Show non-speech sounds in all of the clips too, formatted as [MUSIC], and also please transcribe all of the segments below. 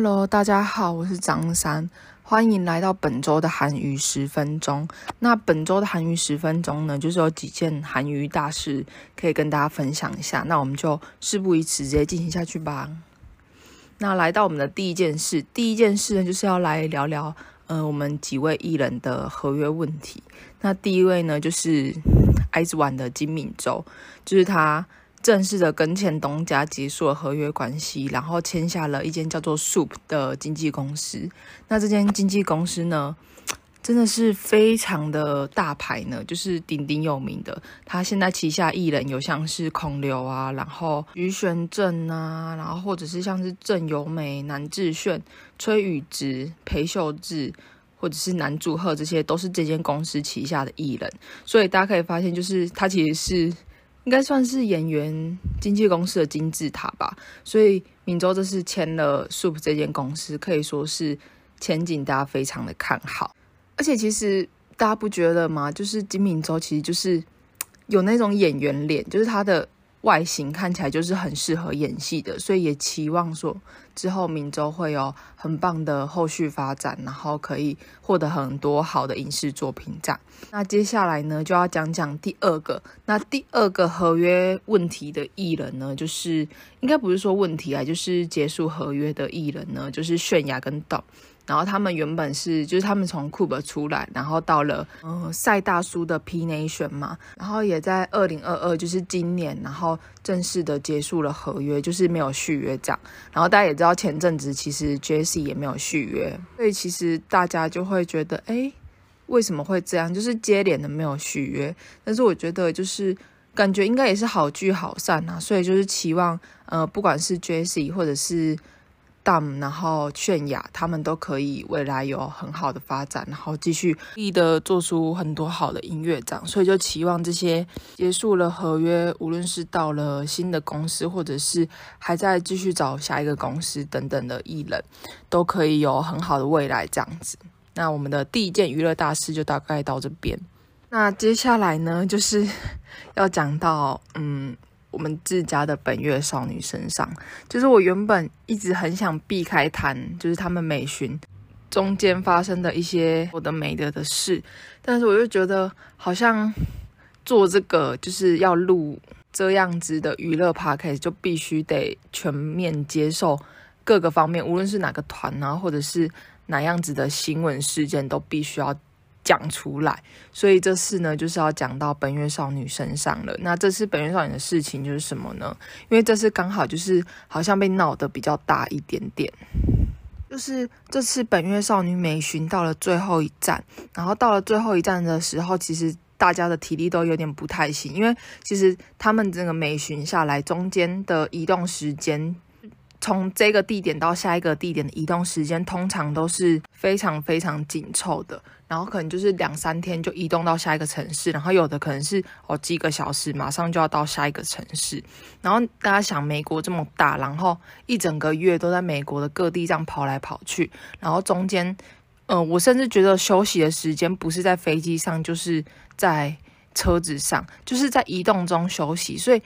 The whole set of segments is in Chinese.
Hello，大家好，我是张三，欢迎来到本周的韩娱十分钟。那本周的韩娱十分钟呢，就是有几件韩娱大事可以跟大家分享一下。那我们就事不宜迟，直接进行下去吧。那来到我们的第一件事，第一件事呢，就是要来聊聊，呃，我们几位艺人的合约问题。那第一位呢，就是 IZ*ONE 的金敏州，就是他。正式的跟前东家结束了合约关系，然后签下了一间叫做 Soup 的经纪公司。那这间经纪公司呢，真的是非常的大牌呢，就是鼎鼎有名的。他现在旗下艺人有像是孔刘啊，然后于玄振啊，然后或者是像是郑有美、南智鉉、崔宇植、裴秀智，或者是南柱赫，这些都是这间公司旗下的艺人。所以大家可以发现，就是他其实是。应该算是演员经纪公司的金字塔吧，所以敏州这次签了 Soup 这间公司，可以说是前景大家非常的看好。而且其实大家不觉得吗？就是金敏州其实就是有那种演员脸，就是他的。外形看起来就是很适合演戏的，所以也期望说之后明州会有很棒的后续发展，然后可以获得很多好的影视作品这样。那接下来呢，就要讲讲第二个，那第二个合约问题的艺人呢，就是应该不是说问题啊，就是结束合约的艺人呢，就是泫雅跟 Dom。然后他们原本是，就是他们从 Cube 出来，然后到了嗯赛大叔的 P Nation 嘛，然后也在二零二二，就是今年，然后正式的结束了合约，就是没有续约这样。然后大家也知道前阵子其实 Jesse 也没有续约，所以其实大家就会觉得，哎，为什么会这样？就是接连的没有续约。但是我觉得就是感觉应该也是好聚好散啊，所以就是期望呃不管是 Jesse 或者是。然后泫雅他们都可以未来有很好的发展，然后继续力的做出很多好的音乐这样，所以就期望这些结束了合约，无论是到了新的公司，或者是还在继续找下一个公司等等的艺人，都可以有很好的未来这样子。那我们的第一件娱乐大事就大概到这边。那接下来呢，就是要讲到嗯。我们自家的本月少女身上，就是我原本一直很想避开谈，就是他们美巡中间发生的一些我的没得的事，但是我又觉得好像做这个就是要录这样子的娱乐 podcast，就必须得全面接受各个方面，无论是哪个团啊，或者是哪样子的新闻事件，都必须要。讲出来，所以这次呢，就是要讲到本月少女身上了。那这次本月少女的事情就是什么呢？因为这次刚好就是好像被闹得比较大一点点，就是这次本月少女美巡到了最后一站，然后到了最后一站的时候，其实大家的体力都有点不太行，因为其实他们这个美巡下来中间的移动时间。从这个地点到下一个地点的移动时间，通常都是非常非常紧凑的，然后可能就是两三天就移动到下一个城市，然后有的可能是哦几个小时，马上就要到下一个城市。然后大家想，美国这么大，然后一整个月都在美国的各地这样跑来跑去，然后中间，嗯、呃，我甚至觉得休息的时间不是在飞机上，就是在车子上，就是在移动中休息，所以。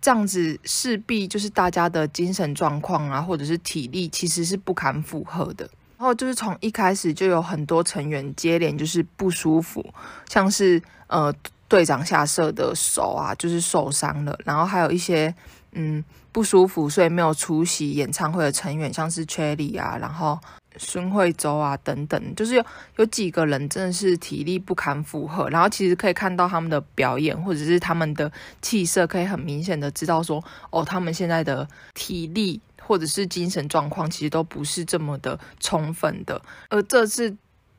这样子势必就是大家的精神状况啊，或者是体力，其实是不堪负荷的。然后就是从一开始就有很多成员接连就是不舒服，像是呃队长下设的手啊，就是受伤了。然后还有一些嗯不舒服，所以没有出席演唱会的成员，像是 Cherry 啊，然后。孙慧洲啊，等等，就是有有几个人真的是体力不堪负荷，然后其实可以看到他们的表演或者是他们的气色，可以很明显的知道说，哦，他们现在的体力或者是精神状况其实都不是这么的充分的，而这次。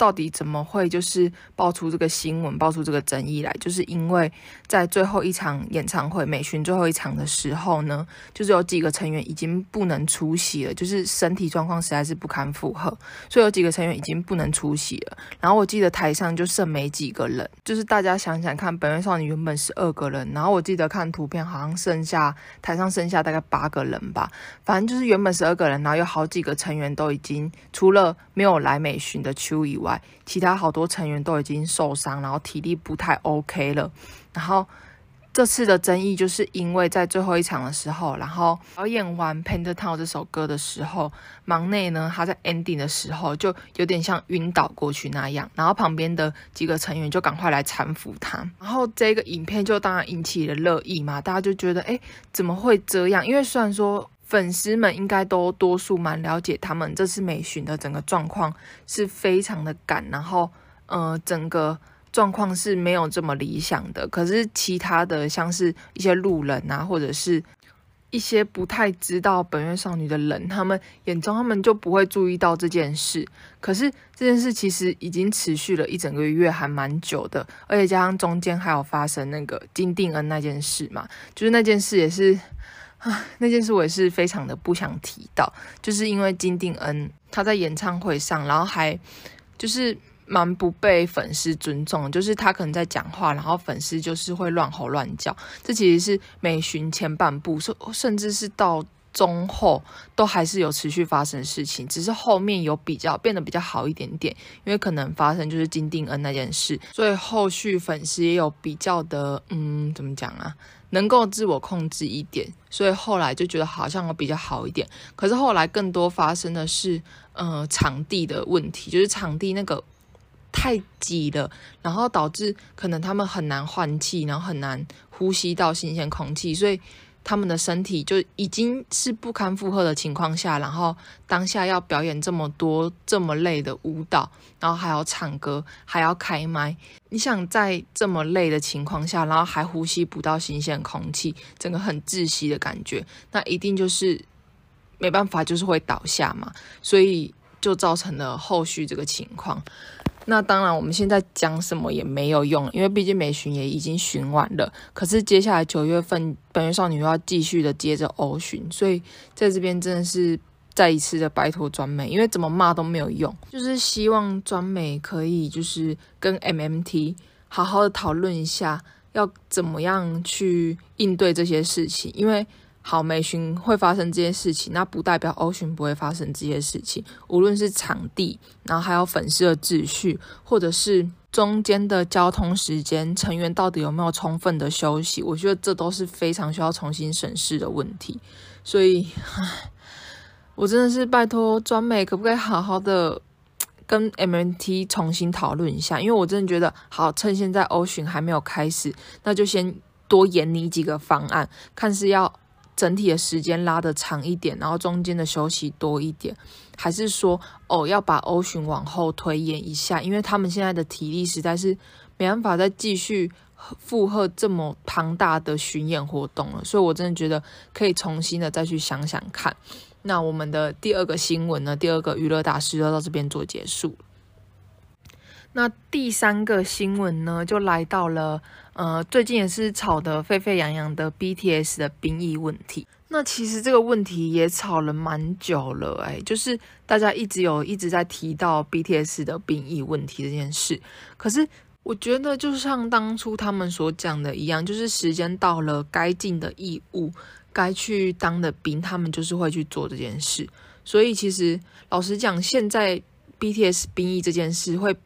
到底怎么会就是爆出这个新闻，爆出这个争议来？就是因为在最后一场演唱会美巡最后一场的时候呢，就是有几个成员已经不能出席了，就是身体状况实在是不堪负荷，所以有几个成员已经不能出席了。然后我记得台上就剩没几个人，就是大家想想看，本月少女原本十二个人，然后我记得看图片好像剩下台上剩下大概八个人吧，反正就是原本十二个人，然后有好几个成员都已经除了没有来美巡的秋以外外。其他好多成员都已经受伤，然后体力不太 OK 了，然后这次的争议就是因为在最后一场的时候，然后表演完《Painted Town》这首歌的时候，忙内呢他在 ending 的时候就有点像晕倒过去那样，然后旁边的几个成员就赶快来搀扶他，然后这个影片就当然引起了热议嘛，大家就觉得哎怎么会这样？因为虽然说粉丝们应该都多数蛮了解他们这次美巡的整个状况是非常的赶，然后呃整个。状况是没有这么理想的，可是其他的像是一些路人啊，或者是一些不太知道本月少女的人，他们眼中他们就不会注意到这件事。可是这件事其实已经持续了一整个月，还蛮久的，而且加上中间还有发生那个金定恩那件事嘛，就是那件事也是啊，[LAUGHS] 那件事我也是非常的不想提到，就是因为金定恩他在演唱会上，然后还就是。蛮不被粉丝尊重，就是他可能在讲话，然后粉丝就是会乱吼乱叫。这其实是美巡前半部，甚甚至是到中后都还是有持续发生事情，只是后面有比较变得比较好一点点，因为可能发生就是金定恩那件事，所以后续粉丝也有比较的，嗯，怎么讲啊，能够自我控制一点，所以后来就觉得好像我比较好一点。可是后来更多发生的是，呃，场地的问题，就是场地那个。太挤了，然后导致可能他们很难换气，然后很难呼吸到新鲜空气，所以他们的身体就已经是不堪负荷的情况下，然后当下要表演这么多这么累的舞蹈，然后还要唱歌，还要开麦，你想在这么累的情况下，然后还呼吸不到新鲜空气，整个很窒息的感觉，那一定就是没办法，就是会倒下嘛，所以就造成了后续这个情况。那当然，我们现在讲什么也没有用，因为毕竟美巡也已经巡完了。可是接下来九月份，本月少女又要继续的接着欧巡，所以在这边真的是再一次的拜托专美，因为怎么骂都没有用，就是希望专美可以就是跟 MMT 好好的讨论一下，要怎么样去应对这些事情，因为。好，美巡会发生这些事情，那不代表欧巡不会发生这些事情。无论是场地，然后还有粉丝的秩序，或者是中间的交通时间，成员到底有没有充分的休息，我觉得这都是非常需要重新审视的问题。所以，唉，[SIGHS] 我真的是拜托专美，可不可以好好的 [TSK] 跟 MNT 重新讨论一下？因为我真的觉得，好，趁现在欧巡还没有开始，那就先多研拟几个方案，看是要。整体的时间拉得长一点，然后中间的休息多一点，还是说哦要把欧巡往后推延一下？因为他们现在的体力实在是没办法再继续负荷这么庞大的巡演活动了，所以我真的觉得可以重新的再去想想看。那我们的第二个新闻呢，第二个娱乐大师就到这边做结束。那第三个新闻呢，就来到了，呃，最近也是吵得沸沸扬扬的 BTS 的兵役问题。那其实这个问题也吵了蛮久了，哎，就是大家一直有一直在提到 BTS 的兵役问题这件事。可是我觉得，就像当初他们所讲的一样，就是时间到了，该尽的义务，该去当的兵，他们就是会去做这件事。所以其实老实讲，现在 BTS 兵役这件事会。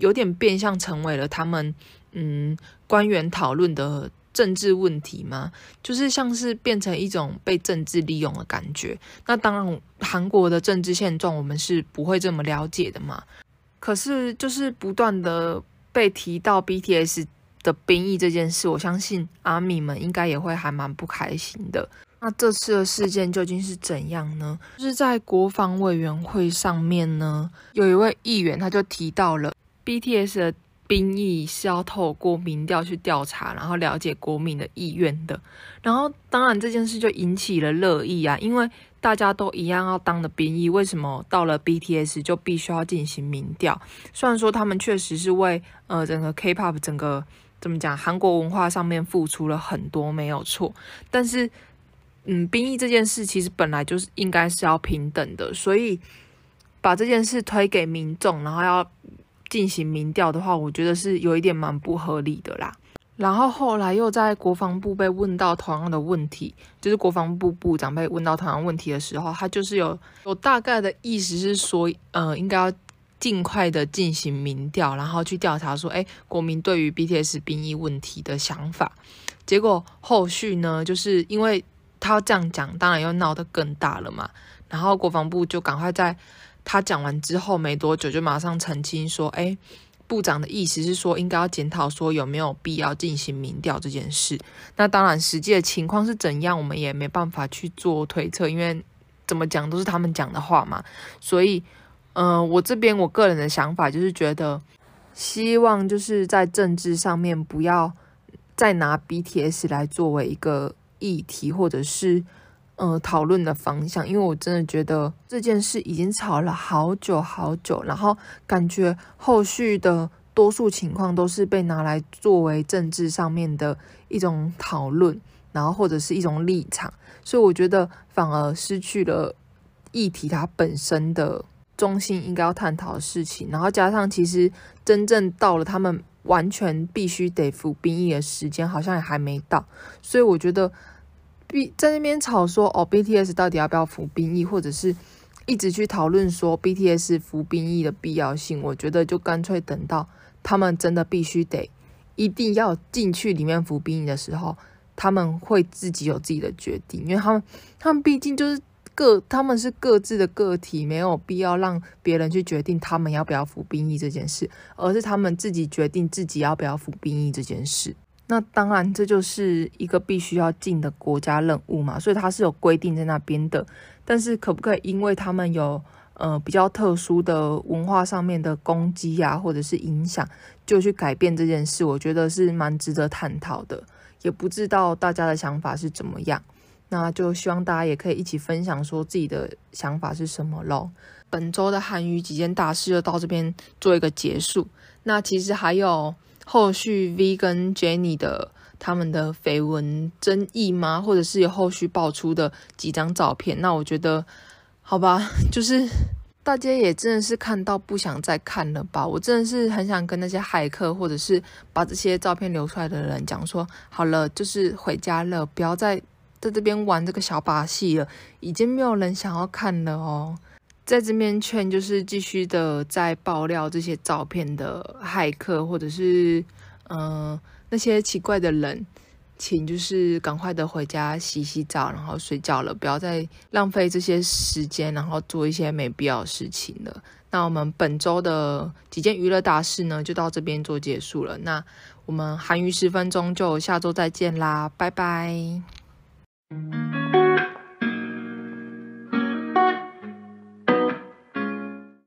有点变相成为了他们嗯官员讨论的政治问题吗？就是像是变成一种被政治利用的感觉。那当然，韩国的政治现状我们是不会这么了解的嘛。可是就是不断的被提到 BTS 的兵役这件事，我相信阿米们应该也会还蛮不开心的。那这次的事件究竟是怎样呢？就是在国防委员会上面呢，有一位议员他就提到了。BTS 的兵役是要透过民调去调查，然后了解国民的意愿的。然后，当然这件事就引起了热议啊，因为大家都一样要当的兵役，为什么到了 BTS 就必须要进行民调？虽然说他们确实是为呃整个 K-pop 整个怎么讲韩国文化上面付出了很多，没有错。但是，嗯，兵役这件事其实本来就是应该是要平等的，所以把这件事推给民众，然后要。进行民调的话，我觉得是有一点蛮不合理的啦。然后后来又在国防部被问到同样的问题，就是国防部部长被问到同样问题的时候，他就是有有大概的意思是说，呃，应该要尽快的进行民调，然后去调查说，哎，国民对于 BTS 兵役问题的想法。结果后续呢，就是因为他要这样讲，当然又闹得更大了嘛。然后国防部就赶快在他讲完之后没多久，就马上澄清说，哎，部长的意思是说，应该要检讨说有没有必要进行民调这件事。那当然，实际的情况是怎样，我们也没办法去做推测，因为怎么讲都是他们讲的话嘛，所以。嗯、呃，我这边我个人的想法就是觉得，希望就是在政治上面不要再拿 BTS 来作为一个议题或者是呃讨论的方向，因为我真的觉得这件事已经吵了好久好久，然后感觉后续的多数情况都是被拿来作为政治上面的一种讨论，然后或者是一种立场，所以我觉得反而失去了议题它本身的。中心应该要探讨的事情，然后加上其实真正到了他们完全必须得服兵役的时间，好像也还没到，所以我觉得，B 在那边吵说哦，BTS 到底要不要服兵役，或者是一直去讨论说 BTS 服兵役的必要性，我觉得就干脆等到他们真的必须得一定要进去里面服兵役的时候，他们会自己有自己的决定，因为他们他们毕竟就是。各他们是各自的个体，没有必要让别人去决定他们要不要服兵役这件事，而是他们自己决定自己要不要服兵役这件事。那当然，这就是一个必须要尽的国家任务嘛，所以它是有规定在那边的。但是，可不可以因为他们有呃比较特殊的文化上面的攻击啊，或者是影响，就去改变这件事？我觉得是蛮值得探讨的。也不知道大家的想法是怎么样。那就希望大家也可以一起分享说自己的想法是什么喽。本周的韩语几件大事就到这边做一个结束。那其实还有后续 V 跟 Jennie 的他们的绯闻争议吗？或者是有后续爆出的几张照片？那我觉得，好吧，[LAUGHS] 就是大家也真的是看到不想再看了吧。我真的是很想跟那些骇客或者是把这些照片流出来的人讲说，好了，就是回家了，不要再。在这边玩这个小把戏了，已经没有人想要看了哦。在这边劝就是继续的在爆料这些照片的骇客，或者是嗯、那些奇怪的人，请就是赶快的回家洗洗澡，然后睡觉了，不要再浪费这些时间，然后做一些没必要的事情了。那我们本周的几件娱乐大事呢，就到这边做结束了。那我们韩娱十分钟就下周再见啦，拜拜。